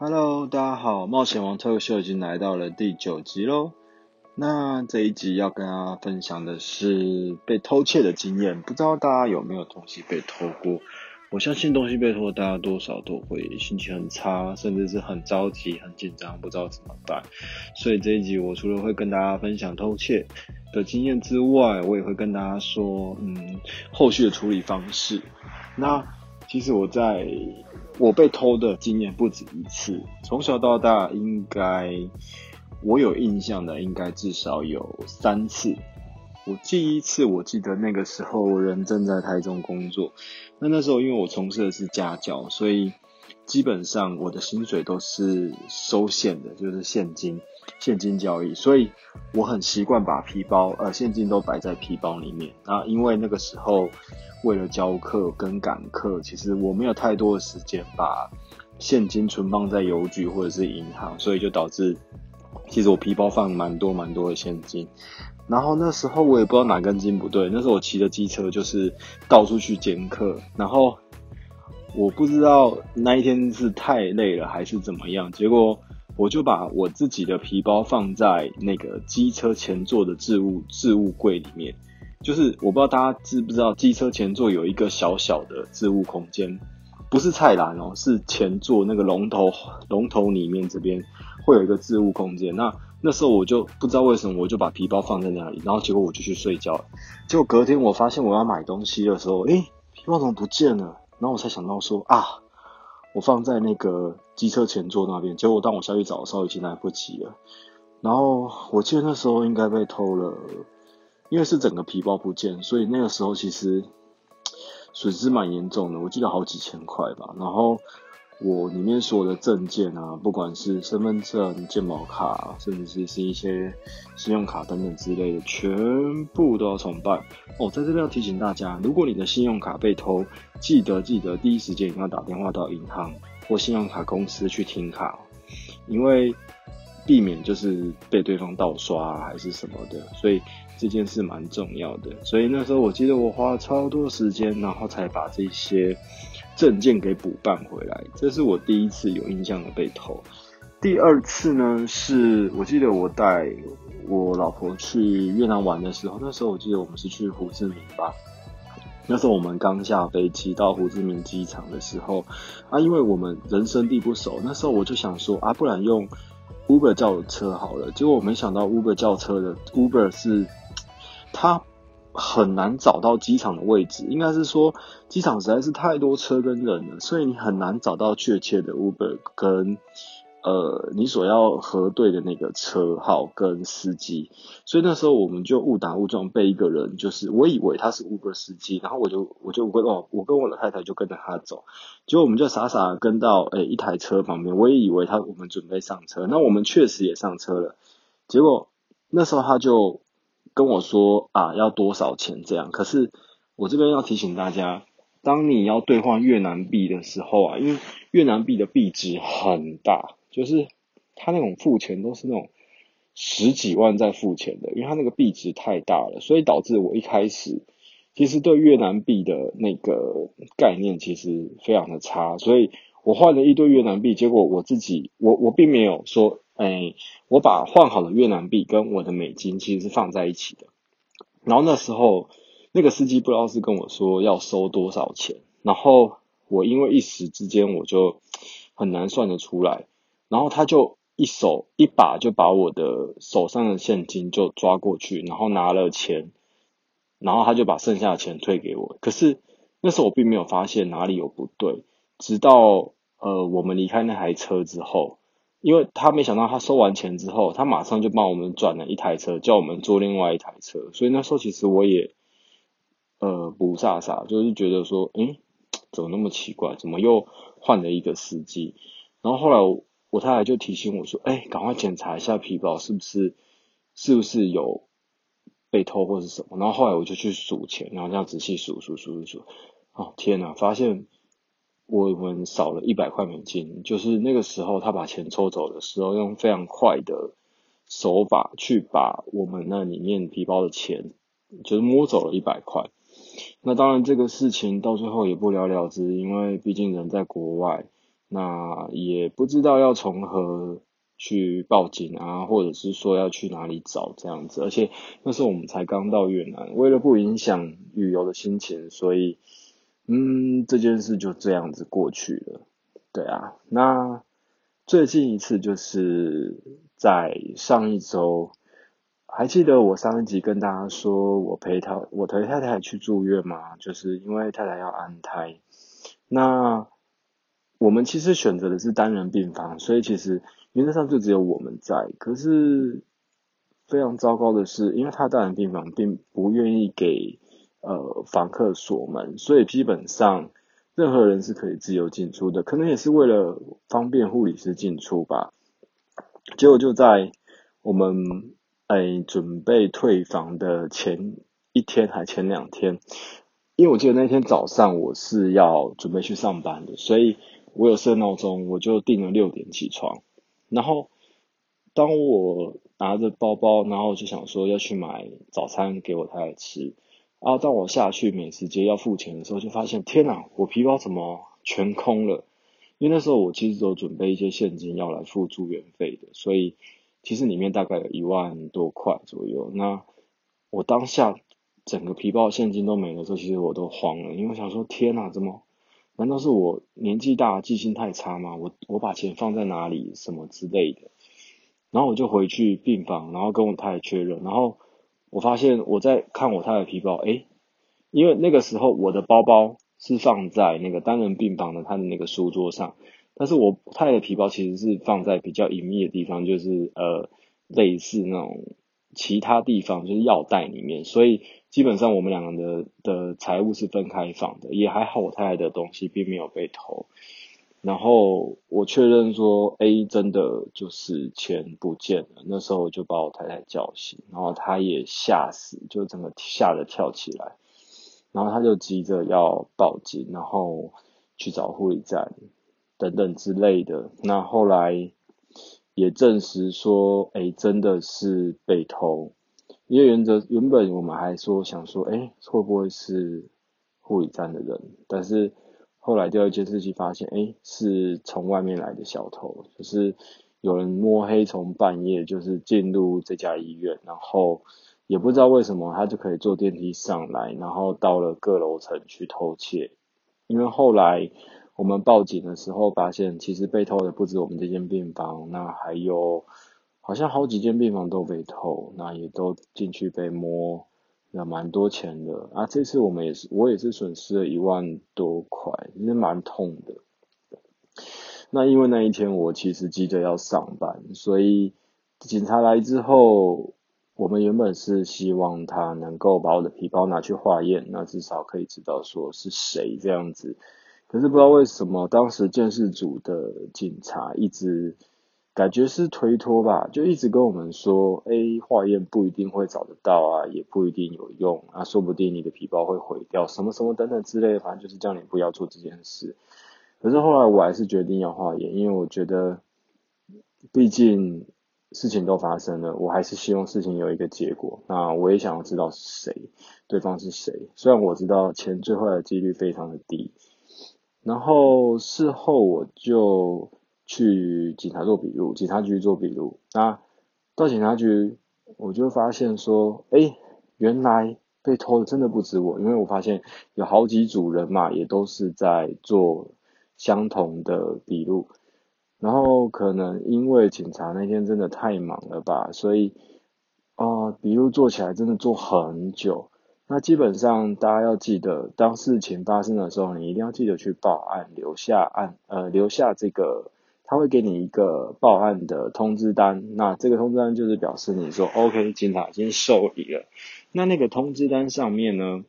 Hello，大家好，冒险王特秀已经来到了第九集喽。那这一集要跟大家分享的是被偷窃的经验，不知道大家有没有东西被偷过？我相信东西被偷，大家多少都会心情很差，甚至是很着急、很紧张，不知道怎么办。所以这一集我除了会跟大家分享偷窃的经验之外，我也会跟大家说，嗯，后续的处理方式。那其实我在我被偷的经验不止一次，从小到大应该我有印象的，应该至少有三次。我第一次，我记得那个时候人正在台中工作，那那时候因为我从事的是家教，所以基本上我的薪水都是收现的，就是现金现金交易，所以我很习惯把皮包呃现金都摆在皮包里面。那因为那个时候为了教课跟赶课，其实我没有太多的时间把现金存放在邮局或者是银行，所以就导致其实我皮包放蛮多蛮多的现金。然后那时候我也不知道哪根筋不对，那时候我骑着机车就是到处去兼课，然后我不知道那一天是太累了还是怎么样，结果我就把我自己的皮包放在那个机车前座的置物置物柜里面，就是我不知道大家知不知道，机车前座有一个小小的置物空间，不是菜篮哦，是前座那个龙头龙头里面这边会有一个置物空间，那。那时候我就不知道为什么，我就把皮包放在那里，然后结果我就去睡觉了。结果隔天我发现我要买东西的时候，诶，皮包怎么不见了？然后我才想到说啊，我放在那个机车前座那边。结果当我下去找的时候，已经来不及了。然后我记得那时候应该被偷了，因为是整个皮包不见，所以那个时候其实损失蛮严重的。我记得好几千块吧。然后。我里面所有的证件啊，不管是身份证、健保卡，甚至是是一些信用卡等等之类的，全部都要重办。哦，在这边要提醒大家，如果你的信用卡被偷，记得记得第一时间一定要打电话到银行或信用卡公司去停卡，因为避免就是被对方盗刷还是什么的，所以这件事蛮重要的。所以那时候我记得我花了超多时间，然后才把这些。证件给补办回来，这是我第一次有印象的被偷。第二次呢，是我记得我带我老婆去越南玩的时候，那时候我记得我们是去胡志明吧。那时候我们刚下飞机到胡志明机场的时候，啊，因为我们人生地不熟，那时候我就想说啊，不然用 Uber 叫车好了。结果我没想到 Uber 叫车的 Uber 是他。很难找到机场的位置，应该是说机场实在是太多车跟人了，所以你很难找到确切的 Uber 跟呃你所要核对的那个车号跟司机，所以那时候我们就误打误撞被一个人，就是我以为他是 Uber 司机，然后我就我就跟哦我跟我的太太就跟着他走，结果我们就傻傻跟到诶一台车旁边，我也以为他我们准备上车，那我们确实也上车了，结果那时候他就。跟我说啊，要多少钱这样？可是我这边要提醒大家，当你要兑换越南币的时候啊，因为越南币的币值很大，就是他那种付钱都是那种十几万在付钱的，因为他那个币值太大了，所以导致我一开始其实对越南币的那个概念其实非常的差，所以我换了一堆越南币，结果我自己我我并没有说。哎，我把换好的越南币跟我的美金其实是放在一起的。然后那时候那个司机不知道是跟我说要收多少钱，然后我因为一时之间我就很难算得出来，然后他就一手一把就把我的手上的现金就抓过去，然后拿了钱，然后他就把剩下的钱退给我。可是那时候我并没有发现哪里有不对，直到呃我们离开那台车之后。因为他没想到，他收完钱之后，他马上就帮我们转了一台车，叫我们坐另外一台车。所以那时候其实我也，呃，不傻傻，就是觉得说，诶，怎么那么奇怪？怎么又换了一个司机？然后后来我太太就提醒我说，哎，赶快检查一下皮包是不是是不是有被偷或是什么。然后后来我就去数钱，然后这样仔细数数数数数，哦天哪，发现。我们少了一百块美金，就是那个时候他把钱抽走的时候，用非常快的手法去把我们那里面皮包的钱，就是摸走了一百块。那当然这个事情到最后也不了了之，因为毕竟人在国外，那也不知道要从何去报警啊，或者是说要去哪里找这样子，而且那时候我们才刚到越南，为了不影响旅游的心情，所以嗯，这件事就这样子过去了。对啊，那最近一次就是在上一周，还记得我上一集跟大家说我陪他，我陪太太去住院吗？就是因为太太要安胎，那。我们其实选择的是单人病房，所以其实原则上就只有我们在。可是非常糟糕的是，因为他单人病房并不愿意给呃房客锁门，所以基本上任何人是可以自由进出的。可能也是为了方便护理师进出吧。结果就在我们哎准备退房的前一天还前两天，因为我记得那天早上我是要准备去上班的，所以。我有设闹钟，我就定了六点起床。然后，当我拿着包包，然后就想说要去买早餐给我太太吃。然后当我下去美食街要付钱的时候，就发现天哪，我皮包怎么全空了？因为那时候我其实有准备一些现金要来付住院费的，所以其实里面大概有一万多块左右。那我当下整个皮包现金都没了时候，其实我都慌了，因为我想说天哪，怎么？难道是我年纪大，记性太差吗？我我把钱放在哪里，什么之类的？然后我就回去病房，然后跟我太太确认，然后我发现我在看我太太皮包，诶，因为那个时候我的包包是放在那个单人病房的他的那个书桌上，但是我太太的皮包其实是放在比较隐秘的地方，就是呃类似那种其他地方，就是药袋里面，所以。基本上我们两个的的财务是分开放的，也还好，我太太的东西并没有被偷。然后我确认说，A 真的就是钱不见了。那时候我就把我太太叫醒，然后她也吓死，就整个吓得跳起来。然后她就急着要报警，然后去找护理站等等之类的。那后来也证实说，哎，真的是被偷。因为原则原本我们还说想说，哎，会不会是护理站的人？但是后来调一监视器发现，哎，是从外面来的小偷，就是有人摸黑从半夜就是进入这家医院，然后也不知道为什么他就可以坐电梯上来，然后到了各楼层去偷窃。因为后来我们报警的时候发现，其实被偷的不止我们这间病房，那还有。好像好几间病房都被偷，那也都进去被摸，那蛮多钱的啊。这次我们也是，我也是损失了一万多块，其实蛮痛的。那因为那一天我其实急着要上班，所以警察来之后，我们原本是希望他能够把我的皮包拿去化验，那至少可以知道说是谁这样子。可是不知道为什么，当时监视组的警察一直。感觉是推脱吧，就一直跟我们说，哎，化验不一定会找得到啊，也不一定有用啊，说不定你的皮包会毁掉，什么什么等等之类的，反正就是叫你不要做这件事。可是后来我还是决定要化验，因为我觉得，毕竟事情都发生了，我还是希望事情有一个结果。那我也想要知道是谁，对方是谁。虽然我知道钱最坏的几率非常的低，然后事后我就。去警察做笔录，警察局做笔录。那到警察局，我就发现说，哎，原来被偷的真的不止我，因为我发现有好几组人嘛，也都是在做相同的笔录。然后可能因为警察那天真的太忙了吧，所以啊，笔录做起来真的做很久。那基本上大家要记得，当事情发生的时候，你一定要记得去报案，留下案，呃，留下这个。他会给你一个报案的通知单，那这个通知单就是表示你说 OK，警察已经受理了。那那个通知单上面呢，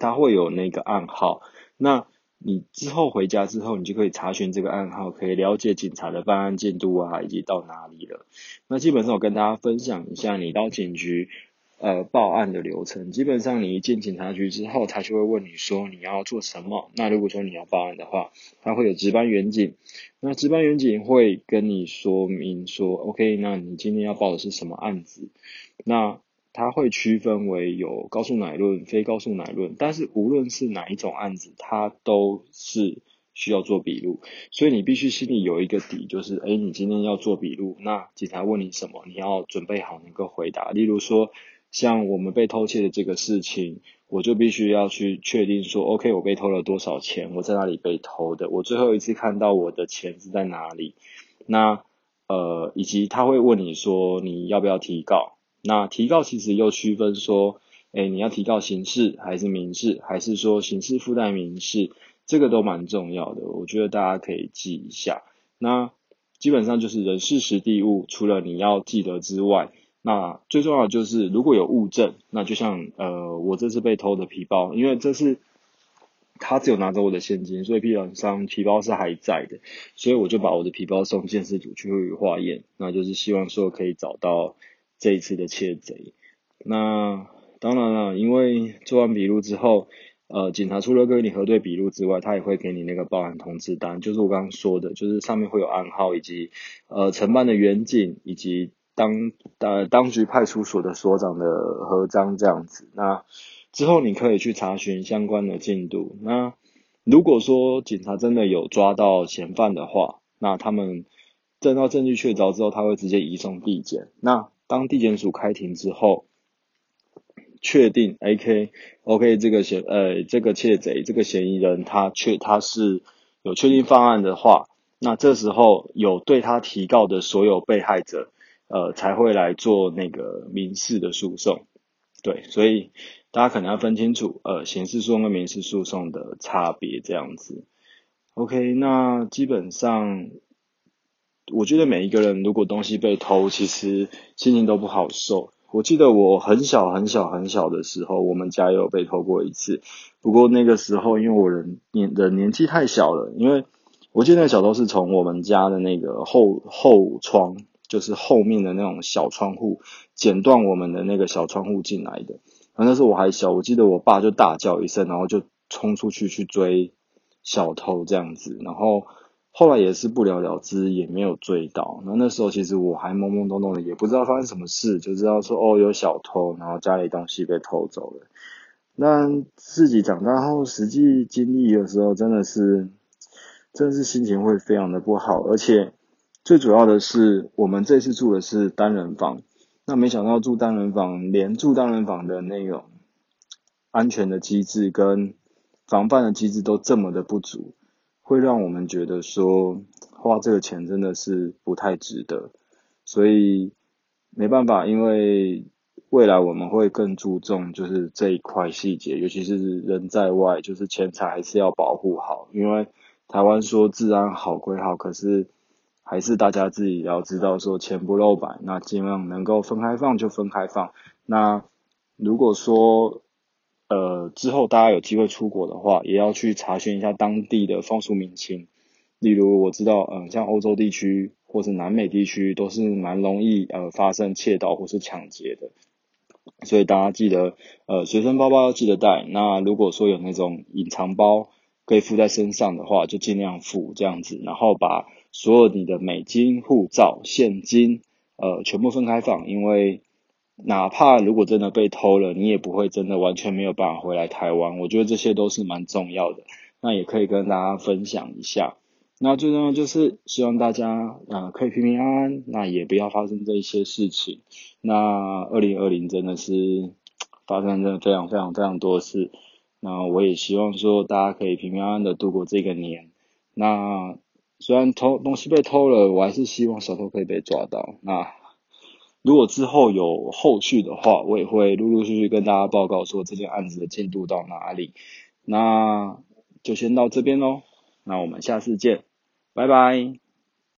它会有那个暗号，那你之后回家之后，你就可以查询这个暗号，可以了解警察的办案进度啊，以及到哪里了。那基本上我跟大家分享一下，你到警局。呃，报案的流程，基本上你一进警察局之后，他就会问你说你要做什么。那如果说你要报案的话，他会有值班员警，那值班员警会跟你说明说，OK，那你今天要报的是什么案子？那他会区分为有高速乃论、非高速乃论，但是无论是哪一种案子，他都是需要做笔录，所以你必须心里有一个底，就是哎，你今天要做笔录，那警察问你什么，你要准备好能够回答。例如说，像我们被偷窃的这个事情，我就必须要去确定说，OK，我被偷了多少钱，我在哪里被偷的，我最后一次看到我的钱是在哪里。那呃，以及他会问你说你要不要提告？那提告其实又区分说，哎，你要提告刑事还是民事，还是说刑事附带民事？这个都蛮重要的，我觉得大家可以记一下。那基本上就是人事实地物，除了你要记得之外，那最重要的就是如果有物证，那就像呃我这次被偷的皮包，因为这是他只有拿走我的现金，所以皮包上皮包是还在的，所以我就把我的皮包送鉴识组去化验，那就是希望说可以找到这一次的窃贼。那当然了，因为做完笔录之后。呃，警察除了跟你核对笔录之外，他也会给你那个报案通知单，就是我刚刚说的，就是上面会有暗号以及呃承办的远景以及当呃当局派出所的所长的合章这样子。那之后你可以去查询相关的进度。那如果说警察真的有抓到嫌犯的话，那他们证到证据确凿之后，他会直接移送地检。那当地检署开庭之后。确定，AK，OK，这个嫌，呃，这个窃贼，这个嫌疑人，他确他是有确定方案的话，那这时候有对他提告的所有被害者，呃，才会来做那个民事的诉讼，对，所以大家可能要分清楚，呃，刑事诉讼跟民事诉讼的差别这样子。OK，那基本上，我觉得每一个人如果东西被偷，其实心情都不好受。我记得我很小很小很小的时候，我们家也有被偷过一次。不过那个时候，因为我人年的年纪太小了，因为我记得那个小偷是从我们家的那个后后窗，就是后面的那种小窗户，剪断我们的那个小窗户进来的。然后那时候我还小，我记得我爸就大叫一声，然后就冲出去去追小偷这样子，然后。后来也是不了了之，也没有追到。那那时候其实我还懵懵懂懂的，也不知道发生什么事，就知道说哦有小偷，然后家里东西被偷走了。那自己长大后实际经历的时候，真的是，真的是心情会非常的不好。而且最主要的是，我们这次住的是单人房，那没想到住单人房，连住单人房的那种安全的机制跟防范的机制都这么的不足。会让我们觉得说花这个钱真的是不太值得，所以没办法，因为未来我们会更注重就是这一块细节，尤其是人在外，就是钱财还是要保护好。因为台湾说治安好归好，可是还是大家自己要知道说钱不露白，那尽量能够分开放就分开放。那如果说呃，之后大家有机会出国的话，也要去查询一下当地的风俗民情。例如，我知道，嗯，像欧洲地区或是南美地区，都是蛮容易呃发生窃盗或是抢劫的。所以大家记得，呃，随身包包要记得带。那如果说有那种隐藏包可以附在身上的话，就尽量附这样子。然后把所有你的美金、护照、现金，呃，全部分开放，因为。哪怕如果真的被偷了，你也不会真的完全没有办法回来台湾。我觉得这些都是蛮重要的，那也可以跟大家分享一下。那最重要就是希望大家啊可以平平安安，那也不要发生这一些事情。那二零二零真的是发生真的非常非常非常多事。那我也希望说大家可以平平安安的度过这个年。那虽然偷东西被偷了，我还是希望小偷可以被抓到。那。如果之后有后续的话，我也会陆陆续续跟大家报告说这件案子的进度到哪里。那就先到这边喽，那我们下次见，拜拜。